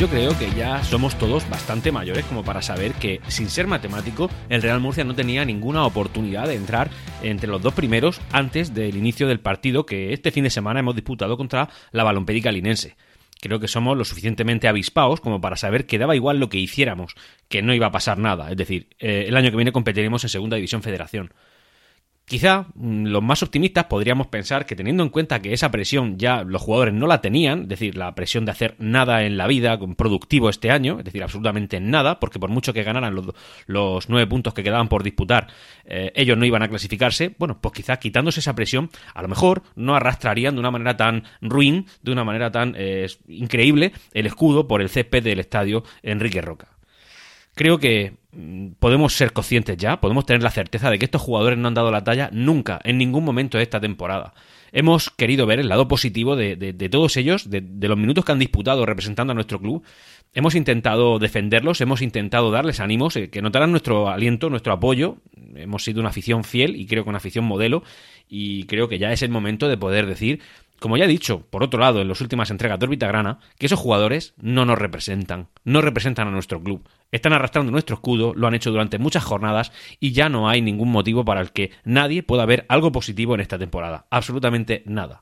Yo creo que ya somos todos bastante mayores como para saber que, sin ser matemático, el Real Murcia no tenía ninguna oportunidad de entrar entre los dos primeros antes del inicio del partido que este fin de semana hemos disputado contra la Balompédica linense. Creo que somos lo suficientemente avispados como para saber que daba igual lo que hiciéramos, que no iba a pasar nada. Es decir, eh, el año que viene competiremos en Segunda División Federación. Quizá mm, los más optimistas podríamos pensar que teniendo en cuenta que esa presión ya los jugadores no la tenían, es decir, la presión de hacer nada en la vida productivo este año, es decir, absolutamente nada, porque por mucho que ganaran los, nueve puntos que quedaban por disputar, eh, ellos no iban a clasificarse, bueno, pues quizá quitándose esa presión, a lo mejor no arrastrarían de una manera tan ruin, de una manera tan eh, increíble, el escudo por el césped del estadio Enrique Roca. Creo que mm, podemos ser conscientes ya, podemos tener la certeza de que estos jugadores no han dado la talla nunca, en ningún momento de esta temporada. Hemos querido ver el lado positivo de, todos ellos, de, los minutos que han disputado representando a nuestro club. Hemos intentado defenderlos, hemos intentado darles ánimos, eh, que notaran nuestro aliento, nuestro apoyo. Hemos sido una afición fiel y creo que una afición modelo. Y creo que ya es el momento de poder decir como ya he dicho, por otro lado, en las últimas entregas de Órbita Grana, que esos jugadores no nos representan, no representan a nuestro club. Están arrastrando nuestro escudo, lo han hecho durante muchas jornadas y ya no hay ningún motivo para el que nadie pueda ver algo positivo en esta temporada. Absolutamente nada.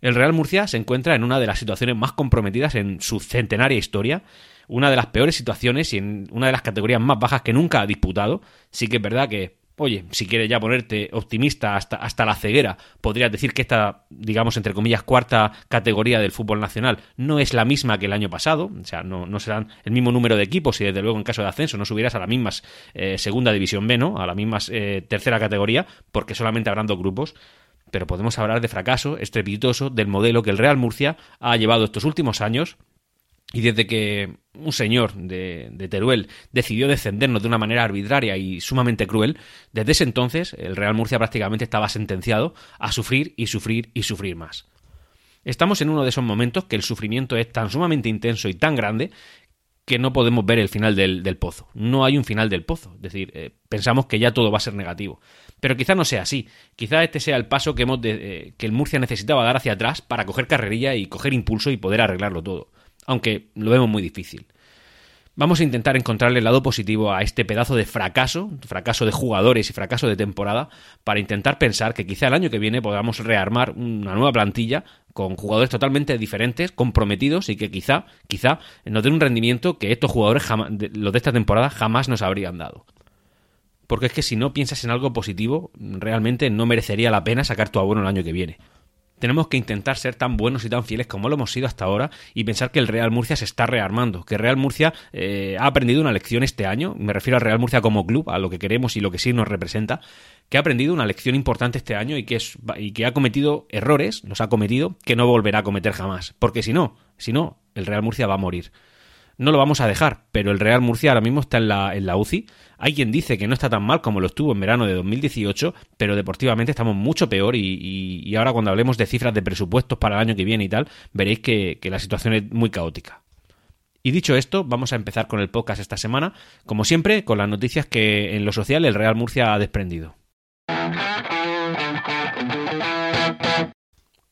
El Real Murcia se encuentra en una de las situaciones más comprometidas en su centenaria historia, una de las peores situaciones y en una de las categorías más bajas que nunca ha disputado. Sí que es verdad que Oye, si quieres ya ponerte optimista hasta, hasta la ceguera, podrías decir que esta, digamos, entre comillas, cuarta categoría del fútbol nacional no es la misma que el año pasado, o sea, no, no serán el mismo número de equipos y desde luego en caso de ascenso no subirás a la misma eh, segunda división B, ¿no? A la misma eh, tercera categoría, porque solamente habrán dos grupos, pero podemos hablar de fracaso estrepitoso del modelo que el Real Murcia ha llevado estos últimos años y desde que un señor de, Teruel decidió descendernos de una manera arbitraria y sumamente cruel, desde ese entonces el Real Murcia prácticamente estaba sentenciado a sufrir y sufrir y sufrir más. Estamos en uno de esos momentos que el sufrimiento es tan sumamente intenso y tan grande que no podemos ver el final del, pozo. No hay un final del pozo. Es decir, eh, pensamos que ya todo va a ser negativo. Pero quizá no sea así. Quizá este sea el paso que, hemos eh, que el Murcia necesitaba dar hacia atrás para coger carrerilla y coger impulso y poder arreglarlo todo aunque lo vemos muy difícil. Vamos a intentar encontrarle el lado positivo a este pedazo de fracaso, fracaso de jugadores y fracaso de temporada, para intentar pensar que quizá el año que viene podamos rearmar una nueva plantilla con jugadores totalmente diferentes, comprometidos y que quizá, quizá nos den un rendimiento que estos jugadores, los de esta temporada, jamás nos habrían dado. Porque es que si no piensas en algo positivo, realmente no merecería la pena sacar tu abono el año que viene. Tenemos que intentar ser tan buenos y tan fieles como lo hemos sido hasta ahora y pensar que el Real Murcia se está rearmando, que Real Murcia eh, ha aprendido una lección este año, me refiero al Real Murcia como club, a lo que queremos y lo que sí nos representa, que ha aprendido una lección importante este año y que, es, y que ha cometido errores, los ha cometido, que no volverá a cometer jamás, porque si no, si no, el Real Murcia va a morir no lo vamos a dejar, pero el Real Murcia ahora mismo está en la, en la UCI. Hay quien dice que no está tan mal como lo estuvo en verano de 2018, pero deportivamente estamos mucho peor y, ahora cuando hablemos de cifras de presupuestos para el año que viene y tal, veréis que, que la situación es muy caótica. Y dicho esto, vamos a empezar con el podcast esta semana, como siempre, con las noticias que en lo social el Real Murcia ha desprendido.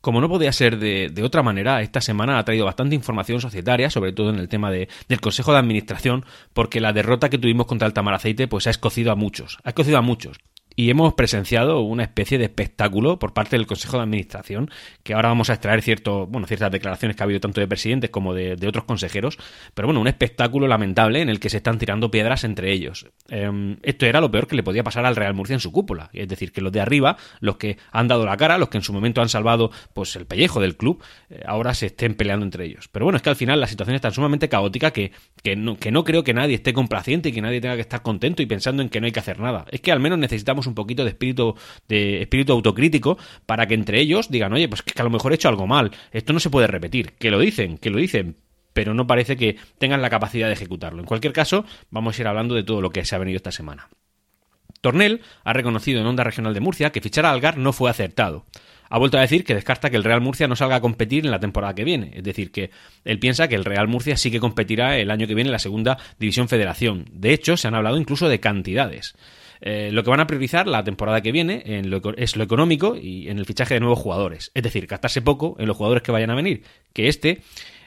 Como no podía ser de, otra manera, esta semana ha traído bastante información societaria, sobre todo en el tema de, del Consejo de Administración, porque la derrota que tuvimos contra el Tamaraceite pues ha escocido a muchos, ha escocido a muchos y hemos presenciado una especie de espectáculo por parte del Consejo de Administración, que ahora vamos a extraer cierto, bueno, ciertas declaraciones que ha habido tanto de presidentes como de, otros consejeros, pero bueno, un espectáculo lamentable en el que se están tirando piedras entre ellos. Em, esto era lo peor que le podía pasar al Real Murcia en su cúpula, es decir, que los de arriba, los que han dado la cara, los que en su momento han salvado pues el pellejo del club, eh, ahora se estén peleando entre ellos. Pero bueno, es que al final la situación es tan sumamente caótica que, que, no, que no creo que nadie esté complaciente y que nadie tenga que estar contento y pensando en que no hay que hacer nada. Es que al menos necesitamos un poquito de espíritu, de espíritu autocrítico para que entre ellos digan, oye, pues que a lo mejor he hecho algo mal, esto no se puede repetir, que lo dicen, que lo dicen, pero no parece que tengan la capacidad de ejecutarlo. En cualquier caso, vamos a ir hablando de todo lo que se ha venido esta semana. Tornel ha reconocido en Onda Regional de Murcia que fichar a Algar no fue acertado. Ha vuelto a decir que descarta que el Real Murcia no salga a competir en la temporada que viene. Es decir, que él piensa que el Real Murcia sí que competirá el año que viene en la segunda división federación. De hecho, se han hablado incluso de cantidades. Eh, lo que van a priorizar la temporada que viene en lo, es lo económico y en el fichaje de nuevos jugadores. Es decir, gastarse poco en los jugadores que vayan a venir. Que este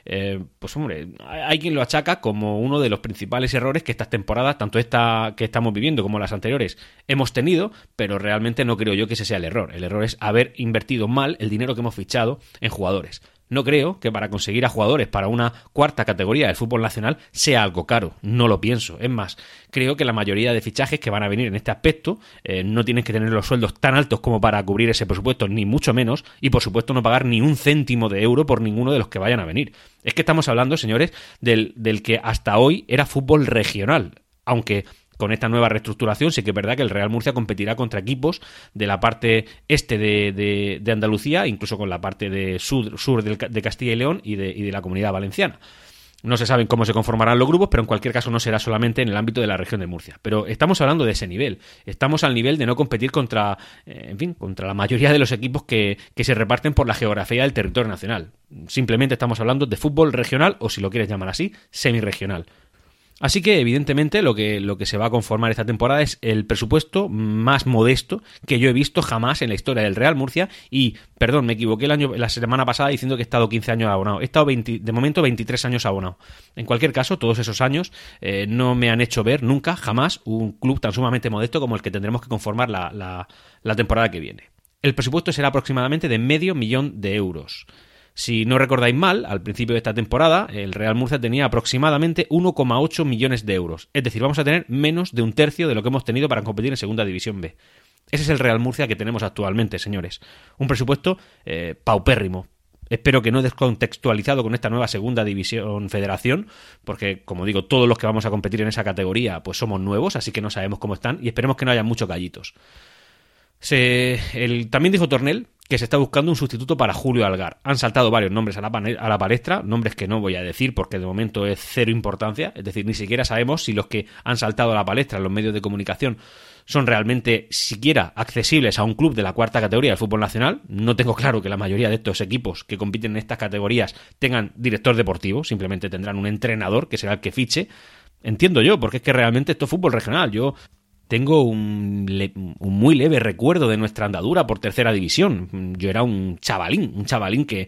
eh, pues hombre, hay quien lo achaca como uno de los principales errores que estas temporadas, tanto esta que estamos viviendo como las anteriores, hemos tenido, pero realmente no creo yo que ese sea el error. El error es haber invertido mal el dinero que hemos fichado en jugadores. No creo que para conseguir a jugadores para una cuarta categoría del fútbol nacional sea algo caro, no lo pienso. Es más, creo que la mayoría de fichajes que van a venir en este aspecto eh, no tienen que tener los sueldos tan altos como para cubrir ese presupuesto, ni mucho menos, y por supuesto no pagar ni un céntimo de euro por ninguno de los que vayan a venir. Es que estamos hablando, señores, del, del que hasta hoy era fútbol regional, aunque con esta nueva reestructuración sí que es verdad que el Real Murcia competirá contra equipos de la parte este de, de, Andalucía, incluso con la parte de sur, sur de Castilla y León y de, de la comunidad valenciana. No se saben cómo se conformarán los grupos, pero en cualquier caso no será solamente en el ámbito de la región de Murcia. Pero estamos hablando de ese nivel. Estamos al nivel de no competir contra, eh, en fin, contra la mayoría de los equipos que, que se reparten por la geografía del territorio nacional. Simplemente estamos hablando de fútbol regional, o si lo quieres llamar así, semi-regional. Así que, evidentemente, lo que, lo que se va a conformar esta temporada es el presupuesto más modesto que yo he visto jamás en la historia del Real Murcia. Y, perdón, me equivoqué el año, la semana pasada diciendo que he estado 15 años abonado. He estado de momento 23 años abonado. En cualquier caso, todos esos años eh, no me han hecho ver nunca, jamás, un club tan sumamente modesto como el que tendremos que conformar la, la, la temporada que viene. El presupuesto será aproximadamente de medio millón de euros. Si no recordáis mal, al principio de esta temporada, el Real Murcia tenía aproximadamente 1,8 millones de euros. Es decir, vamos a tener menos de un tercio de lo que hemos tenido para competir en Segunda División B. Ese es el Real Murcia que tenemos actualmente, señores. Un presupuesto eh, paupérrimo, Espero que no descontextualizado con esta nueva segunda división federación, porque como digo, todos los que vamos a competir en esa categoría pues somos nuevos, así que no sabemos cómo están y esperemos que no haya muchos gallitos. También dijo Tornel que se está buscando un sustituto para Julio Algar. Han saltado varios nombres a la, palestra, nombres que no voy a decir porque de momento es cero importancia, es decir, ni siquiera sabemos si los que han saltado a la palestra en los medios de comunicación son realmente siquiera accesibles a un club de la cuarta categoría del fútbol nacional. No tengo claro que la mayoría de estos equipos que compiten en estas categorías tengan director deportivo, simplemente tendrán un entrenador que será el que fiche. Entiendo yo, porque es que realmente esto es fútbol regional. Yo tengo un, un, muy leve recuerdo de nuestra andadura por tercera división. Yo era un chavalín, un chavalín que,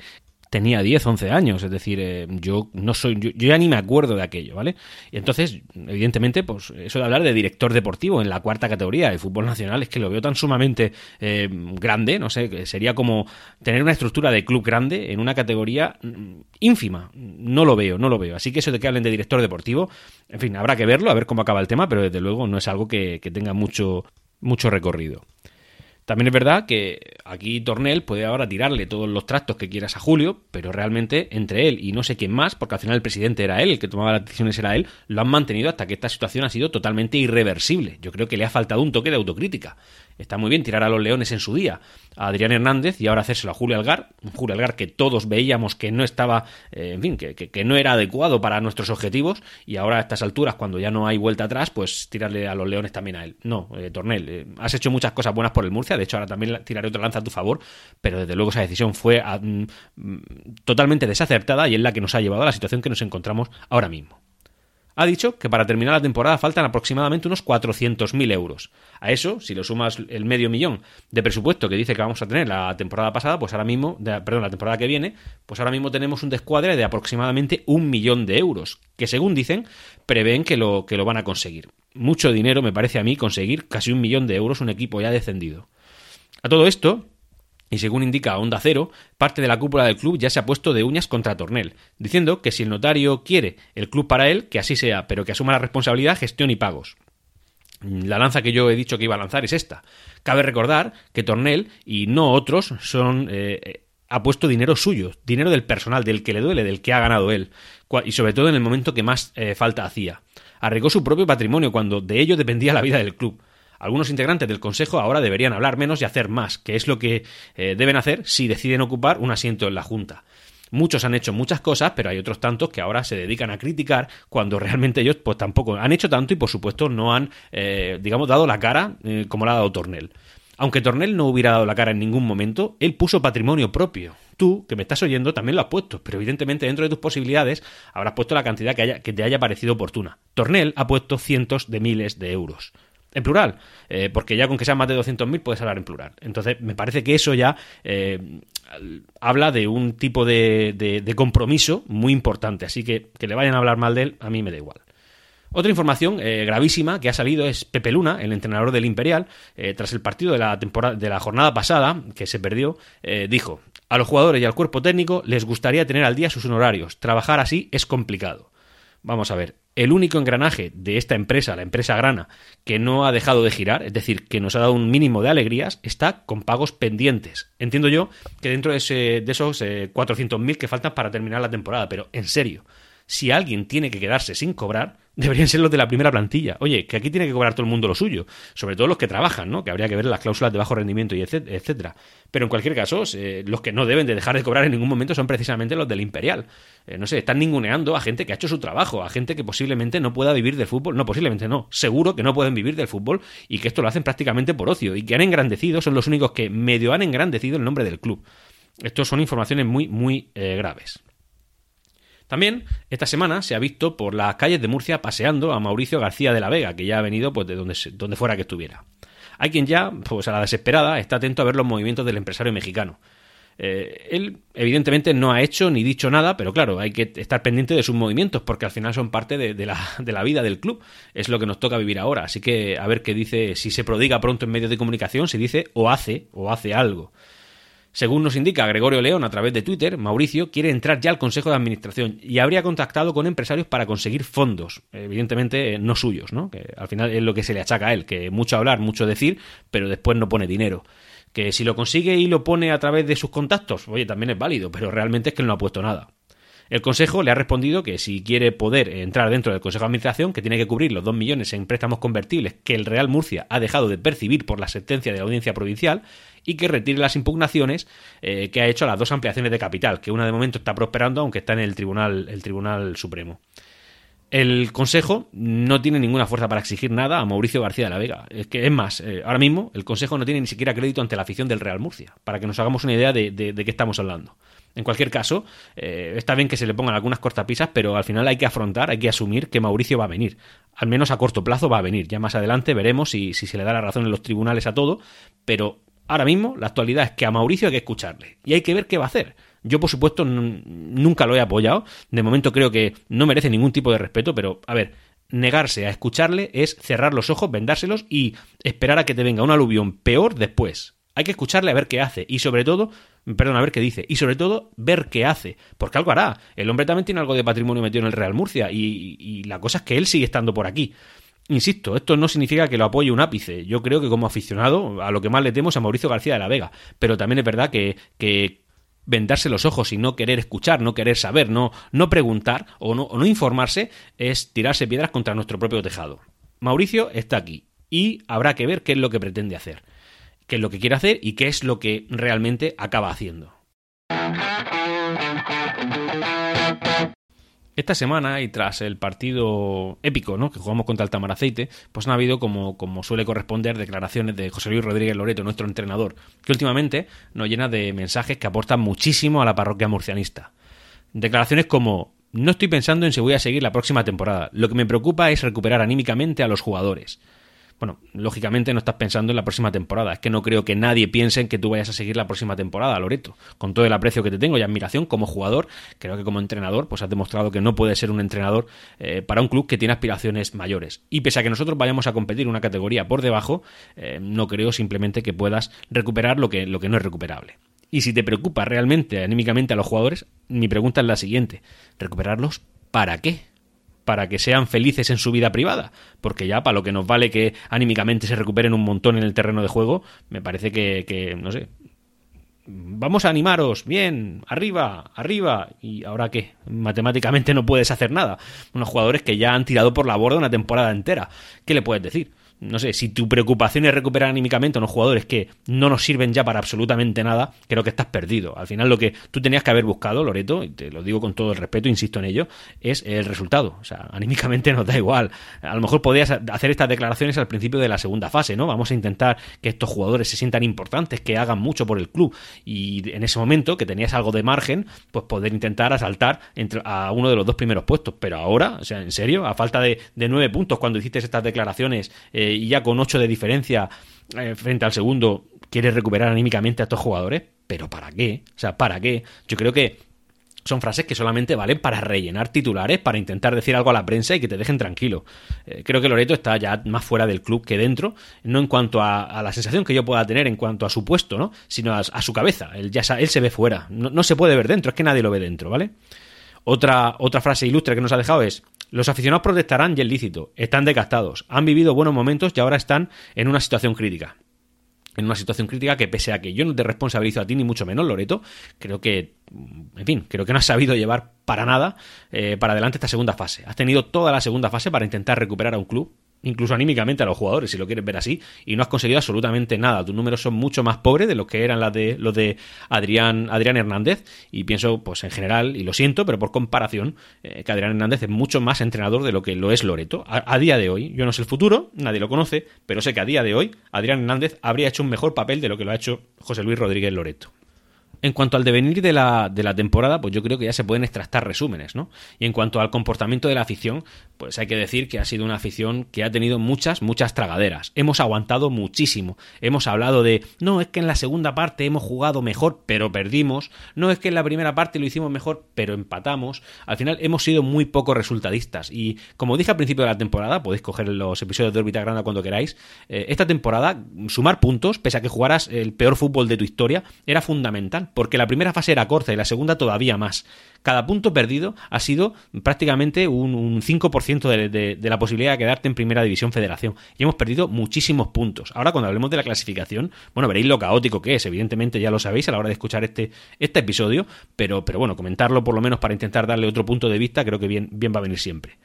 tenía 10, 11 años, es decir, eh, yo no soy, yo, ya ni me acuerdo de aquello, ¿vale? Y entonces, evidentemente, pues eso de hablar de director deportivo en la cuarta categoría del fútbol nacional es que lo veo tan sumamente eh, grande, no sé, que sería como tener una estructura de club grande en una categoría mm, ínfima, no lo veo, no lo veo. Así que eso de que hablen de director deportivo, en fin, habrá que verlo, a ver cómo acaba el tema, pero desde luego no es algo que, que tenga mucho, mucho recorrido. También es verdad que aquí Tornel puede ahora tirarle todos los tractos que quieras a Julio, pero realmente entre él y no sé quién más, porque al final el presidente era él, el que tomaba las decisiones era él, lo han mantenido hasta que esta situación ha sido totalmente irreversible. Yo creo que le ha faltado un toque de autocrítica. Está muy bien tirar a los leones en su día a Adrián Hernández y ahora hacérselo a Julio Algar, un Julio Algar que todos veíamos que no estaba, eh, en fin, que, no era adecuado para nuestros objetivos y ahora a estas alturas, cuando ya no hay vuelta atrás, pues tirarle a los leones también a él. No, eh, Tornel, eh, has hecho muchas cosas buenas por el Murcia, de hecho ahora también tiraré otra lanza a tu favor, pero desde luego esa decisión fue ah, mm, mm, totalmente desacertada y es la que nos ha llevado a la situación que nos encontramos ahora mismo ha dicho que para terminar la temporada faltan aproximadamente unos 400.000 euros. A eso, si lo sumas el medio millón de presupuesto que dice que vamos a tener la temporada pasada, pues ahora mismo, perdón, la temporada que viene, pues ahora mismo tenemos un descuadre de aproximadamente un millón de euros, que según dicen, prevén que lo, que lo van a conseguir. Mucho dinero me parece a mí conseguir casi un millón de euros un equipo ya descendido. A todo esto, y según indica Onda Cero, parte de la cúpula del club ya se ha puesto de uñas contra Tornel, diciendo que si el notario quiere el club para él, que así sea, pero que asuma la responsabilidad, gestión y pagos. La lanza que yo he dicho que iba a lanzar es esta. Cabe recordar que Tornel y no otros son eh, ha puesto dinero suyo, dinero del personal, del que le duele, del que ha ganado él, y sobre todo en el momento que más eh, falta hacía. Arregó su propio patrimonio cuando de ello dependía la vida del club. Algunos integrantes del Consejo ahora deberían hablar menos y hacer más, que es lo que eh, deben hacer si deciden ocupar un asiento en la Junta. Muchos han hecho muchas cosas, pero hay otros tantos que ahora se dedican a criticar cuando realmente ellos pues tampoco han hecho tanto y por supuesto no han, eh, digamos, dado la cara eh, como la ha dado Tornel. Aunque Tornel no hubiera dado la cara en ningún momento, él puso patrimonio propio. Tú, que me estás oyendo, también lo has puesto, pero evidentemente dentro de tus posibilidades habrás puesto la cantidad que, haya, que te haya parecido oportuna. Tornel ha puesto cientos de miles de euros. En plural, eh, porque ya con que sean más de 200.000 puedes hablar en plural. Entonces, me parece que eso ya eh, habla de un tipo de, de, compromiso muy importante. Así que que le vayan a hablar mal de él, a mí me da igual. Otra información eh, gravísima que ha salido es Pepe Luna, el entrenador del Imperial, tras el partido de la, temporada, de la jornada pasada, que se perdió, dijo, a los jugadores y al cuerpo técnico les gustaría tener al día sus honorarios. Trabajar así es complicado. Vamos a ver, el único engranaje de esta empresa, la empresa Grana, que no ha dejado de girar, es decir, que nos ha dado un mínimo de alegrías, está con pagos pendientes. Entiendo yo que dentro de, ese, de esos 400.000 eh, que faltan para terminar la temporada, pero en serio, si alguien tiene que quedarse sin cobrar, deberían ser los de la primera plantilla. Oye, que aquí tiene que cobrar todo el mundo lo suyo, sobre todo los que trabajan, ¿no? Que habría que ver las cláusulas de bajo rendimiento y etcétera. Pero en cualquier caso, eh, los que no deben de dejar de cobrar en ningún momento son precisamente los del Imperial. Eh, no sé, están ninguneando a gente que ha hecho su trabajo, a gente que posiblemente no pueda vivir del fútbol. No, posiblemente no. Seguro que no pueden vivir del fútbol y que esto lo hacen prácticamente por ocio y que han engrandecido, son los únicos que medio han engrandecido el nombre del club. Estos son informaciones muy, muy eh, graves. También esta semana se ha visto por las calles de Murcia paseando a Mauricio García de la Vega, que ya ha venido pues de donde, donde fuera que estuviera. Hay quien ya, pues a la desesperada, está atento a ver los movimientos del empresario mexicano. Eh, él, evidentemente, no ha hecho ni dicho nada, pero claro, hay que estar pendiente de sus movimientos porque al final son parte de, la, de, la, vida del club. Es lo que nos toca vivir ahora. Así que a ver qué dice, si se prodiga pronto en medios de comunicación, si dice o hace o hace algo. Según nos indica Gregorio León a través de Twitter, Mauricio quiere entrar ya al Consejo de Administración y habría contactado con empresarios para conseguir fondos, evidentemente no suyos, ¿no? que al final es lo que se le achaca a él, que mucho hablar, mucho decir, pero después no pone dinero. Que si lo consigue y lo pone a través de sus contactos, oye, también es válido, pero realmente es que él no ha puesto nada. El Consejo le ha respondido que si quiere poder entrar dentro del Consejo de Administración, que tiene que cubrir los 2 millones en préstamos convertibles que el Real Murcia ha dejado de percibir por la sentencia de la Audiencia Provincial y que retire las impugnaciones eh, que ha hecho a las dos ampliaciones de capital, que una de momento está prosperando aunque está en el Tribunal, el Tribunal Supremo. El Consejo no tiene ninguna fuerza para exigir nada a Mauricio García de la Vega. Es que es más, eh, ahora mismo el Consejo no tiene ni siquiera crédito ante la afición del Real Murcia, para que nos hagamos una idea de, de qué estamos hablando. En cualquier caso, eh, está bien que se le pongan algunas cortapisas, pero al final hay que afrontar, hay que asumir que Mauricio va a venir. Al menos a corto plazo va a venir. Ya más adelante veremos si, si se le da la razón en los tribunales a todo, pero ahora mismo la actualidad es que a Mauricio hay que escucharle y hay que ver qué va a hacer. Yo, por supuesto, nunca lo he apoyado. De momento creo que no merece ningún tipo de respeto, pero a ver, negarse a escucharle es cerrar los ojos, vendárselos y esperar a que te venga un aluvión peor después. Hay que escucharle a ver qué hace y sobre todo, perdón, a ver qué dice y sobre todo ver qué hace, porque algo hará. El hombre también tiene algo de patrimonio metido en el Real Murcia y, la cosa es que él sigue estando por aquí. Insisto, esto no significa que lo apoye un ápice. Yo creo que como aficionado, a lo que más le temo es a Mauricio García de la Vega. Pero también es verdad que, que vendarse los ojos y no querer escuchar, no querer saber, no, no preguntar o no, o no informarse es tirarse piedras contra nuestro propio tejado. Mauricio está aquí y habrá que ver qué es lo que pretende hacer qué es lo que quiere hacer y qué es lo que realmente acaba haciendo. Esta semana y tras el partido épico ¿no? que jugamos contra el Tamaraceite, pues han habido, como, como suele corresponder, declaraciones de José Luis Rodríguez Loreto, nuestro entrenador, que últimamente nos llena de mensajes que aportan muchísimo a la parroquia murcianista. Declaraciones como no estoy pensando en si voy a seguir la próxima temporada. Lo que me preocupa es recuperar anímicamente a los jugadores bueno, lógicamente no estás pensando en la próxima temporada. Es que no creo que nadie piense en que tú vayas a seguir la próxima temporada, Loreto. Con todo el aprecio que te tengo y admiración como jugador, creo que como entrenador, pues has demostrado que no puedes ser un entrenador eh, para un club que tiene aspiraciones mayores. Y pese a que nosotros vayamos a competir una categoría por debajo, eh, no creo simplemente que puedas recuperar lo que, lo que no es recuperable. Y si te preocupa realmente anímicamente a los jugadores, mi pregunta es la siguiente: ¿recuperarlos para qué? Para que sean felices en su vida privada, porque ya para lo que nos vale que anímicamente se recuperen un montón en el terreno de juego, me parece que, no sé, vamos a animaros, bien, arriba, arriba, y ahora qué, matemáticamente no puedes hacer nada. Unos jugadores que ya han tirado por la borda una temporada entera, ¿qué le puedes decir? No sé, si tu preocupación es recuperar anímicamente a unos jugadores que no nos sirven ya para absolutamente nada, creo que estás perdido. Al final lo que tú tenías que haber buscado, Loreto, y te lo digo con todo el respeto, insisto en ello, es el resultado. O sea, anímicamente nos da igual. A lo mejor podías hacer estas declaraciones al principio de la segunda fase, ¿no? Vamos a intentar que estos jugadores se sientan importantes, que hagan mucho por el club y en ese momento que tenías algo de margen, pues poder intentar asaltar entre, a uno de los dos primeros puestos. Pero ahora, o sea, en serio, a falta de, nueve puntos cuando hiciste estas declaraciones eh, y ya con ocho de diferencia eh, frente al segundo, quieres recuperar anímicamente a estos jugadores, pero ¿para qué? O sea, ¿para qué? Yo creo que son frases que solamente valen para rellenar titulares, para intentar decir algo a la prensa y que te dejen tranquilo. Eh, creo que Loreto está ya más fuera del club que dentro, no en cuanto a, la sensación que yo pueda tener en cuanto a su puesto, ¿no? sino a, su cabeza. Él, ya, él se ve fuera, no, no, se puede ver dentro, es que nadie lo ve dentro, ¿vale? Otra, otra frase ilustre que nos ha dejado es, los aficionados protestarán y el lícito, están decastados, han vivido buenos momentos y ahora están en una situación crítica. En una situación crítica que pese a que yo no te responsabilizo a ti ni mucho menos, Loreto, creo que, en fin, creo que no has sabido llevar para nada eh, para adelante esta segunda fase. Has tenido toda la segunda fase para intentar recuperar a un club incluso anímicamente a los jugadores, si lo quieres ver así, y no has conseguido absolutamente nada. Tus números son mucho más pobres de los que eran los de, los de Adrián, Adrián Hernández, y pienso, pues en general, y lo siento, pero por comparación, eh, que Adrián Hernández es mucho más entrenador de lo que lo es Loreto. A, día de hoy, yo no sé el futuro, nadie lo conoce, pero sé que a día de hoy Adrián Hernández habría hecho un mejor papel de lo que lo ha hecho José Luis Rodríguez Loreto. En cuanto al devenir de la, de la temporada, pues yo creo que ya se pueden extractar resúmenes, ¿no? Y en cuanto al comportamiento de la afición, pues hay que decir que ha sido una afición que ha tenido muchas, muchas tragaderas. Hemos aguantado muchísimo. Hemos hablado de, no, es que en la segunda parte hemos jugado mejor, pero perdimos. No es que en la primera parte lo hicimos mejor, pero empatamos. Al final hemos sido muy poco resultadistas. Y como dije al principio de la temporada, podéis coger los episodios de Orbita Grande cuando queráis, eh, esta temporada, sumar puntos, pese a que jugaras el peor fútbol de tu historia, era fundamental porque la primera fase era corta y la segunda todavía más. Cada punto perdido ha sido prácticamente un, 5% de, de, la posibilidad de quedarte en Primera División Federación. Y hemos perdido muchísimos puntos. Ahora, cuando hablemos de la clasificación, bueno, veréis lo caótico que es. Evidentemente ya lo sabéis a la hora de escuchar este, este episodio, pero, pero bueno, comentarlo por lo menos para intentar darle otro punto de vista, creo que bien, bien va a venir siempre.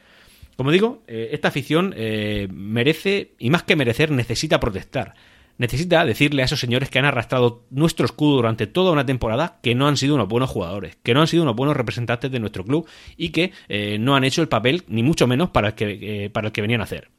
Como digo, eh, esta afición eh, merece, y más que merecer, necesita protestar necesita decirle a esos señores que han arrastrado nuestro escudo durante toda una temporada que no han sido unos buenos jugadores, que no han sido unos buenos representantes de nuestro club y que eh, no han hecho el papel, ni mucho menos, para el, que, eh, para el que venían a hacer.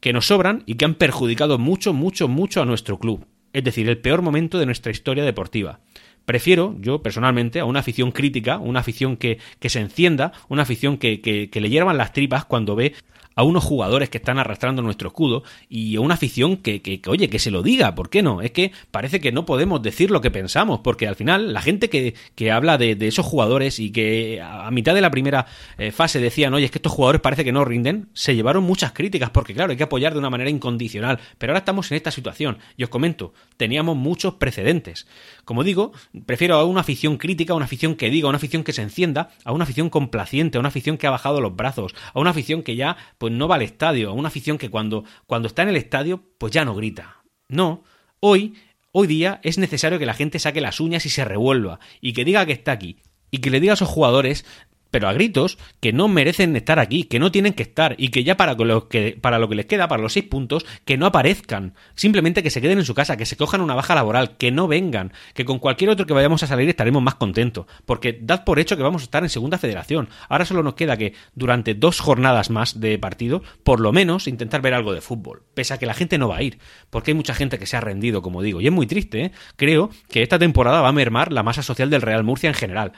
Que nos sobran y que han perjudicado mucho, mucho, mucho a nuestro club. Es decir, el peor momento de nuestra historia deportiva. Prefiero, yo personalmente, a una afición crítica, una afición que, que se encienda, una afición que, que, que le hiervan las tripas cuando ve a unos jugadores que están arrastrando nuestro escudo y a una afición que, que, oye, que se lo diga, ¿por qué no? Es que parece que no podemos decir lo que pensamos, porque al final la gente que, que habla de, esos jugadores y que a mitad de la primera eh, fase decían, oye, es que estos jugadores parece que no rinden, se llevaron muchas críticas, porque claro, hay que apoyar de una manera incondicional, pero ahora estamos en esta situación, y os comento, teníamos muchos precedentes. Como digo, prefiero a una afición crítica, a una afición que diga, a una afición que se encienda, a una afición complaciente, a una afición que ha bajado los brazos, a una afición que ya, pues pues no va al estadio, a una afición que cuando, cuando está en el estadio, pues ya no grita. No, hoy, hoy día es necesario que la gente saque las uñas y se revuelva, y que diga que está aquí, y que le diga a esos jugadores pero a gritos que no merecen estar aquí, que no tienen que estar y que ya para lo que, para lo que les queda, para los seis puntos, que no aparezcan. Simplemente que se queden en su casa, que se cojan una baja laboral, que no vengan, que con cualquier otro que vayamos a salir estaremos más contentos. Porque dad por hecho que vamos a estar en segunda federación. Ahora solo nos queda que durante dos jornadas más de partido, por lo menos intentar ver algo de fútbol. Pese a que la gente no va a ir. Porque hay mucha gente que se ha rendido, como digo. Y es muy triste, ¿eh? Creo que esta temporada va a mermar la masa social del Real Murcia en general.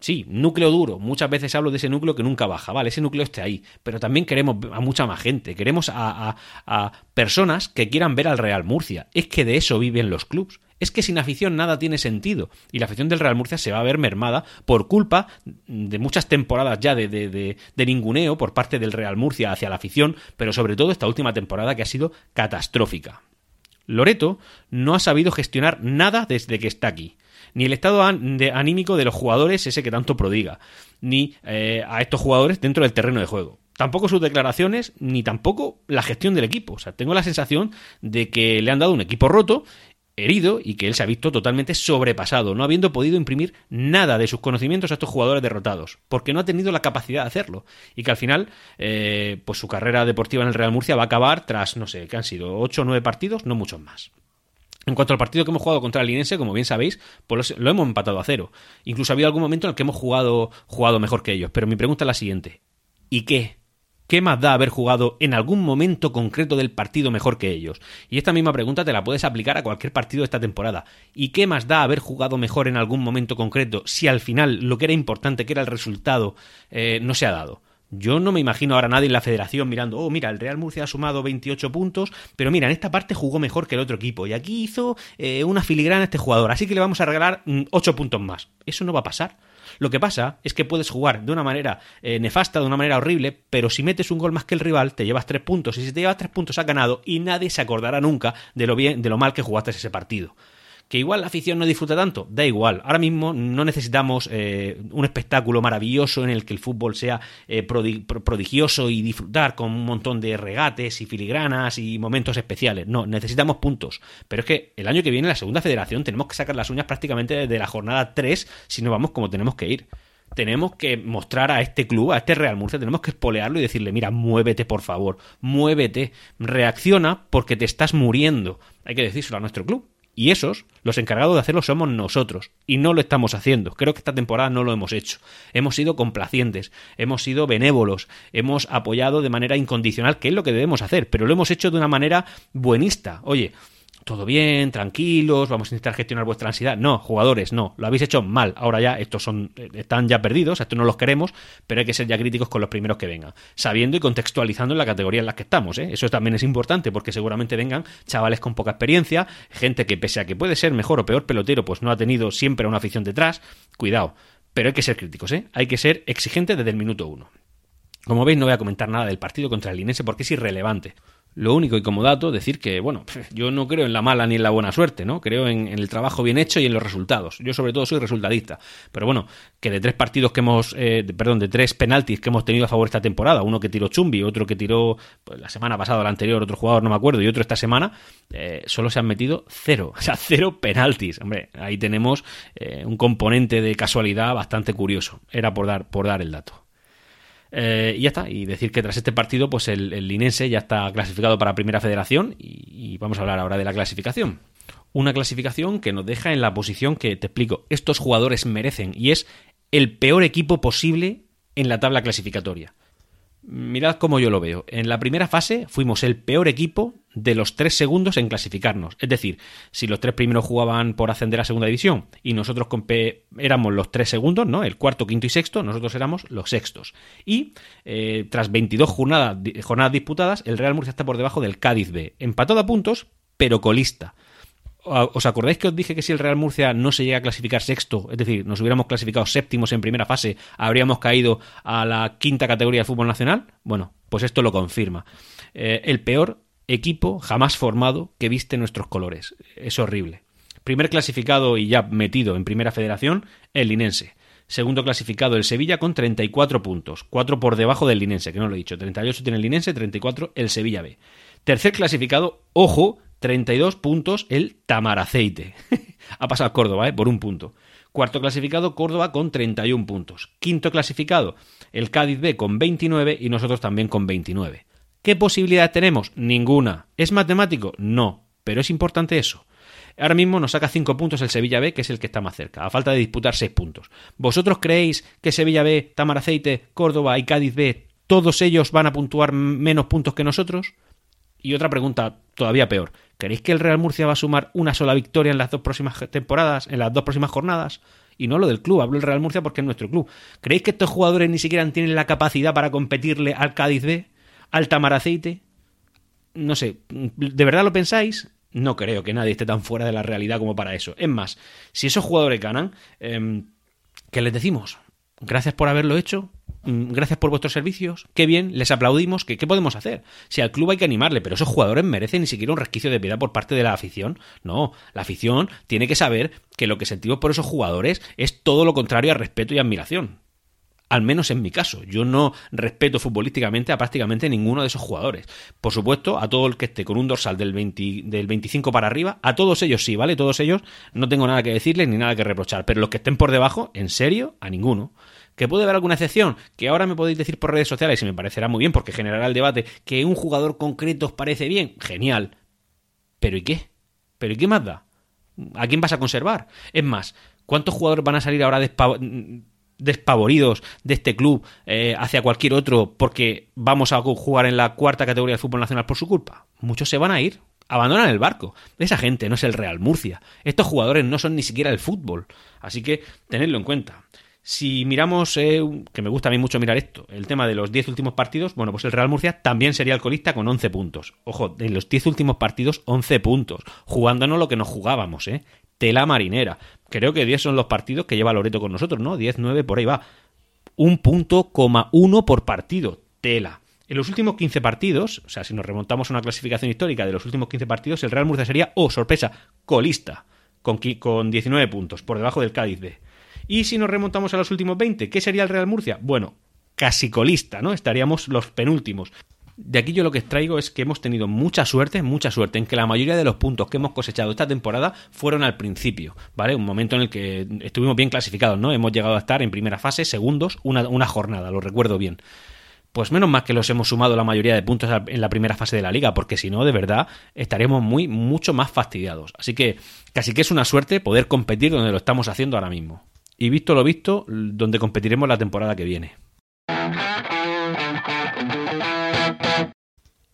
Sí, núcleo duro. Muchas veces hablo de ese núcleo que nunca baja, ¿vale? Ese núcleo esté ahí. Pero también queremos a mucha más gente. Queremos a, personas que quieran ver al Real Murcia. Es que de eso viven los clubs. Es que sin afición nada tiene sentido. Y la afición del Real Murcia se va a ver mermada por culpa de muchas temporadas ya de, de, de ninguneo por parte del Real Murcia hacia la afición, pero sobre todo esta última temporada que ha sido catastrófica. Loreto no ha sabido gestionar nada desde que está aquí ni el estado anímico de los jugadores, ese que tanto prodiga, ni eh, a estos jugadores dentro del terreno de juego. Tampoco sus declaraciones, ni tampoco la gestión del equipo. O sea, tengo la sensación de que le han dado un equipo roto herido y que él se ha visto totalmente sobrepasado, no habiendo podido imprimir nada de sus conocimientos a estos jugadores derrotados, porque no ha tenido la capacidad de hacerlo. Y que al final, eh, pues su carrera deportiva en el Real Murcia va a acabar tras, no sé, que han sido 8 o 9 partidos, no muchos más. En cuanto al partido que hemos jugado contra el Linense, como bien sabéis, pues lo hemos empatado a cero. Incluso ha habido algún momento en el que hemos jugado, mejor que ellos. Pero mi pregunta es la siguiente. ¿Y qué? ¿Qué más da haber jugado en algún momento concreto del partido mejor que ellos? Y esta misma pregunta te la puedes aplicar a cualquier partido de esta temporada. ¿Y qué más da haber jugado mejor en algún momento concreto si al final lo que era importante, que era el resultado, eh, no se ha dado? Yo no me imagino ahora nadie en la federación mirando, oh, mira, el Real Murcia ha sumado 28 puntos, pero mira, en esta parte jugó mejor que el otro equipo y aquí hizo eh, una filigrana este jugador, así que le vamos a regalar 8 mm, puntos más. Eso no va a pasar. Lo que pasa es que puedes jugar de una manera eh, nefasta, de una manera horrible, pero si metes un gol más que el rival, te llevas tres puntos. Y si te llevas tres puntos, has ganado y nadie se acordará nunca de lo bien, de lo mal que jugaste ese partido. Que igual la afición no disfruta tanto, da igual. Ahora mismo no necesitamos eh, un espectáculo maravilloso en el que el fútbol sea eh, prodigioso y disfrutar con un montón de regates y filigranas y momentos especiales. No, necesitamos puntos. Pero es que el año que viene, la segunda federación, tenemos que sacar las uñas prácticamente desde la jornada 3 si no vamos como tenemos que ir tenemos que mostrar a este club, a este Real Murcia, tenemos que espolearlo y decirle, mira, muévete por favor, muévete, reacciona porque te estás muriendo. Hay que decírselo a nuestro club. Y esos, los encargados de hacerlo somos nosotros. Y no lo estamos haciendo. Creo que esta temporada no lo hemos hecho. Hemos sido complacientes, hemos sido benévolos, hemos apoyado de manera incondicional, que es lo que debemos hacer, pero lo hemos hecho de una manera buenista. Oye, todo bien, tranquilos, vamos a intentar gestionar vuestra ansiedad. No, jugadores, no, lo habéis hecho mal. Ahora ya estos son eh, están ya perdidos, estos no los queremos, pero hay que ser ya críticos con los primeros que vengan, sabiendo y contextualizando en la categoría en la que estamos, ¿eh? Eso también es importante porque seguramente vengan chavales con poca experiencia, gente que pese a que puede ser mejor o peor pelotero, pues no ha tenido siempre una afición detrás. Cuidado, pero hay que ser críticos, ¿eh? Hay que ser exigentes desde el minuto uno. Como veis, no voy a comentar nada del partido contra el Linense porque es irrelevante. Lo único y como dato, decir que, bueno, yo no creo en la mala ni en la buena suerte, ¿no? Creo en, el trabajo bien hecho y en los resultados. Yo sobre todo soy resultadista. Pero bueno, que de tres partidos que hemos, eh, perdón, de tres penaltis que hemos tenido a favor esta temporada, uno que tiró Chumbi, otro que tiró pues, la semana pasada, la anterior, otro jugador, no me acuerdo, y otro esta semana, eh, solo se han metido cero. O sea, cero penaltis. Hombre, ahí tenemos eh, un componente de casualidad bastante curioso. Era por dar, por dar el dato. Eh, y ya está. Y decir que tras este partido, pues el, el Linense ya está clasificado para Primera Federación. Y, vamos a hablar ahora de la clasificación. Una clasificación que nos deja en la posición que te explico. Estos jugadores merecen. Y es el peor equipo posible en la tabla clasificatoria. Mirad cómo yo lo veo. En la primera fase fuimos el peor equipo de los tres segundos en clasificarnos. Es decir, si los tres primeros jugaban por ascender a segunda división y nosotros éramos los tres segundos, ¿no? El cuarto, quinto y sexto, nosotros éramos los sextos. Y eh, tras 22 jornadas, disputadas, el Real Murcia está por debajo del Cádiz B. Empatado a puntos, pero colista. ¿Os acordáis que os dije que si el Real Murcia no se llega a clasificar sexto, es decir, nos hubiéramos clasificado séptimos en primera fase, habríamos caído a la quinta categoría del fútbol nacional? Bueno, pues esto lo confirma. Eh, el peor equipo jamás formado que viste nuestros colores. Es horrible. Primer clasificado y ya metido en primera federación, el Linense. Segundo clasificado el Sevilla con 34 puntos, 4 por debajo del Linense, que no lo he dicho. 38 tiene el Linense, 34 el Sevilla B. Tercer clasificado, ojo, 32 puntos el Tamaraceite. ha pasado Córdoba, ¿eh? por un punto. Cuarto clasificado, Córdoba con 31 puntos. Quinto clasificado, el Cádiz B con 29 y nosotros también con 29. ¿Qué posibilidad tenemos? Ninguna. ¿Es matemático? No. Pero es importante eso. Ahora mismo nos saca 5 puntos el Sevilla B, que es el que está más cerca, a falta de disputar 6 puntos. ¿Vosotros creéis que Sevilla B, Tamaraceite, Córdoba y Cádiz B, todos ellos van a puntuar menos puntos que nosotros? Y otra pregunta todavía peor. ¿Queréis que el Real Murcia va a sumar una sola victoria en las dos próximas temporadas, en las dos próximas jornadas? Y no lo del club, hablo del Real Murcia porque es nuestro club. ¿Creéis que estos jugadores ni siquiera tienen la capacidad para competirle al Cádiz B? Aceite No sé, ¿de verdad lo pensáis? No creo que nadie esté tan fuera de la realidad como para eso. Es más, si esos jugadores ganan, em, ¿qué les decimos? Gracias por haberlo hecho, mm, gracias por vuestros servicios, qué bien, les aplaudimos, ¿qué, ¿qué podemos hacer? Si al club hay que animarle, pero esos jugadores merecen ni siquiera un resquicio de piedad por parte de la afición. No, la afición tiene que saber que lo que sentimos por esos jugadores es todo lo contrario a respeto y admiración al menos en mi caso. Yo no respeto futbolísticamente a prácticamente ninguno de esos jugadores. Por supuesto, a todo el que esté con un dorsal del, del 25 para arriba, a todos ellos sí, ¿vale? Todos ellos no tengo nada que decirles ni nada que reprochar, pero los que estén por debajo, en serio, a ninguno. ¿Que puede haber alguna excepción? Que ahora me podéis decir por redes sociales y me parecerá muy bien porque generará el debate que un jugador concreto os parece bien. Genial. ¿Pero y qué? ¿Pero y qué más da? ¿A quién vas a conservar? Es más, ¿cuántos jugadores van a salir ahora despavoridos de este club eh, hacia cualquier otro porque vamos a jugar en la cuarta categoría del fútbol nacional por su culpa? Muchos se van a ir, abandonan el barco. Esa gente no es el Real Murcia. Estos jugadores no son ni siquiera el fútbol. Así que tenedlo en cuenta. Si miramos, eh, que me gusta a mí mucho mirar esto, el tema de los 10 últimos partidos, bueno, pues el Real Murcia también sería el colista con 11 puntos. Ojo, en los 10 últimos partidos, 11 puntos, jugándonos lo que nos jugábamos, ¿eh? Tela marinera. Creo que 10 son los partidos que lleva Loreto con nosotros, ¿no? 10, 9, por ahí va. Un punto, coma uno por partido. Tela. En los últimos 15 partidos, o sea, si nos remontamos a una clasificación histórica de los últimos 15 partidos, el Real Murcia sería, oh, sorpresa, colista, con, con 19 puntos, por debajo del Cádiz B. Y si nos remontamos a los últimos 20, ¿qué sería el Real Murcia? Bueno, casi colista, ¿no? Estaríamos los penúltimos. De aquí yo lo que extraigo es que hemos tenido mucha suerte, mucha suerte en que la mayoría de los puntos que hemos cosechado esta temporada fueron al principio, ¿vale? Un momento en el que estuvimos bien clasificados, ¿no? Hemos llegado a estar en primera fase, segundos, una, una jornada, lo recuerdo bien pues menos mal que los hemos sumado la mayoría de puntos en la primera fase de la liga, porque si no, de verdad, estaríamos muy, mucho más fastidiados. Así que casi que es una suerte poder competir donde lo estamos haciendo ahora mismo y visto lo visto, donde competiremos la temporada que viene.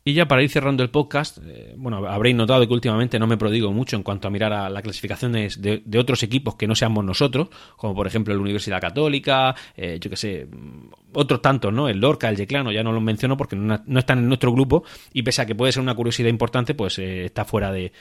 Y ya para ir cerrando el podcast, eh, bueno, habréis notado que últimamente no me prodigo mucho en cuanto a mirar a las clasificaciones de, otros equipos que no seamos nosotros, como por ejemplo la Universidad Católica, eh, yo que sé, otros tantos, ¿no? El Lorca, el Yeclano, ya no los menciono porque no, están en nuestro grupo y pese a que puede ser una curiosidad importante, pues eh, está fuera de,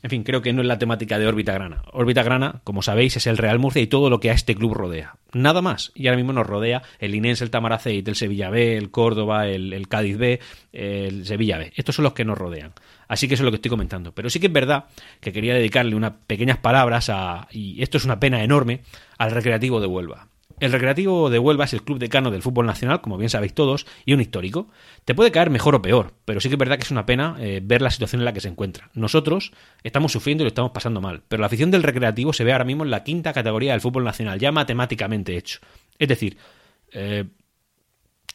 en fin, creo que no es la temática de Órbita Grana. Órbita Grana, como sabéis, es el Real Murcia y todo lo que a este club rodea. Nada más. Y ahora mismo nos rodea el Inés, el Tamaraceit, el Sevilla B, el Córdoba, el, Cádiz B, el Sevilla B. Estos son los que nos rodean. Así que eso es lo que estoy comentando. Pero sí que es verdad que quería dedicarle unas pequeñas palabras a, y esto es una pena enorme, al Recreativo de Huelva. El Recreativo de Huelva es el club decano del fútbol nacional, como bien sabéis todos, y un histórico. Te puede caer mejor o peor, pero sí que es verdad que es una pena eh, ver la situación en la que se encuentra. Nosotros estamos sufriendo y lo estamos pasando mal, pero la afición del Recreativo se ve ahora mismo en la quinta categoría del fútbol nacional, ya matemáticamente hecho. Es decir, eh,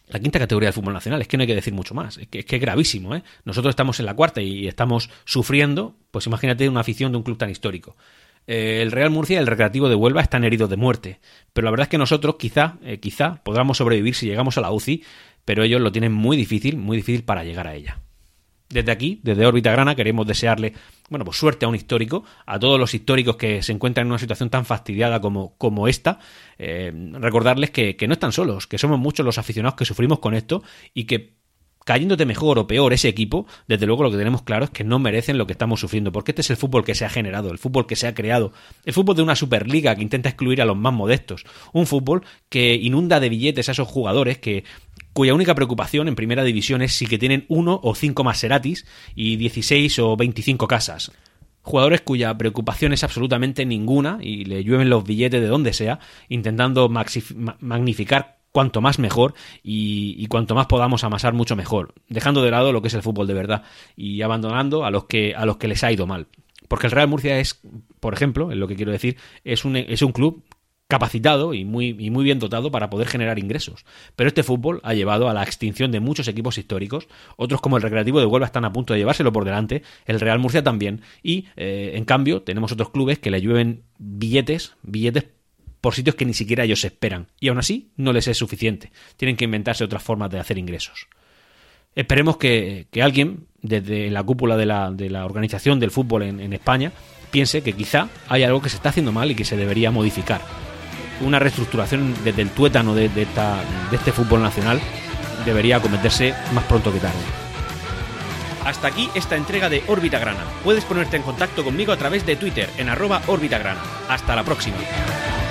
la quinta categoría del fútbol nacional, es que no hay que decir mucho más, es que, es gravísimo, ¿eh? Nosotros estamos en la cuarta y estamos sufriendo, pues imagínate una afición de un club tan histórico. Eh, el Real Murcia y el Recreativo de Huelva están heridos de muerte. Pero la verdad es que nosotros quizá, eh, quizá podamos sobrevivir si llegamos a la UCI, pero ellos lo tienen muy difícil, muy difícil para llegar a ella. Desde aquí, desde Órbita Grana, queremos desearle, bueno, pues suerte a un histórico, a todos los históricos que se encuentran en una situación tan fastidiada como, como esta, eh, recordarles que, que no están solos, que somos muchos los aficionados que sufrimos con esto y que cayéndote mejor o peor ese equipo, desde luego lo que tenemos claro es que no merecen lo que estamos sufriendo, porque este es el fútbol que se ha generado, el fútbol que se ha creado, el fútbol de una Superliga que intenta excluir a los más modestos, un fútbol que inunda de billetes a esos jugadores que cuya única preocupación en primera división es si que tienen uno o cinco Maseratis y 16 o 25 casas. Jugadores cuya preocupación es absolutamente ninguna y le llueven los billetes de donde sea, intentando magnificar cuanto más mejor y, cuanto más podamos amasar mucho mejor, dejando de lado lo que es el fútbol de verdad y abandonando a los que a los que les ha ido mal. Porque el Real Murcia es, por ejemplo, es lo que quiero decir, es un, es un club capacitado y muy, y muy bien dotado para poder generar ingresos. Pero este fútbol ha llevado a la extinción de muchos equipos históricos, otros como el Recreativo de Huelva están a punto de llevárselo por delante, el Real Murcia también, y eh, en cambio tenemos otros clubes que le llueven billetes, billetes por sitios que ni siquiera ellos esperan, y aún así no les es suficiente. Tienen que inventarse otras formas de hacer ingresos. Esperemos que, alguien, desde la cúpula de la, organización del fútbol en, España, piense que quizá hay algo que se está haciendo mal y que se debería modificar. Una reestructuración desde el tuétano de este fútbol nacional debería acometerse más pronto que tarde. Hasta aquí esta entrega de Órbita Grana. Puedes ponerte en contacto conmigo a través de Twitter en arroba Órbita Grana. Hasta la próxima.